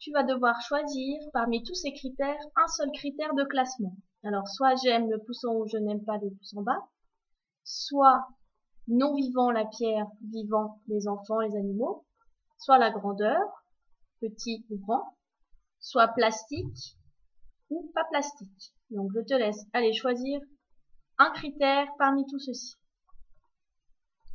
tu vas devoir choisir parmi tous ces critères un seul critère de classement. Alors, soit j'aime le pouce en haut, je n'aime pas le pouce en bas, soit non vivant la pierre, vivant les enfants, les animaux, soit la grandeur, petit ou grand, soit plastique ou pas plastique. Donc je te laisse aller choisir un critère parmi tout ceci.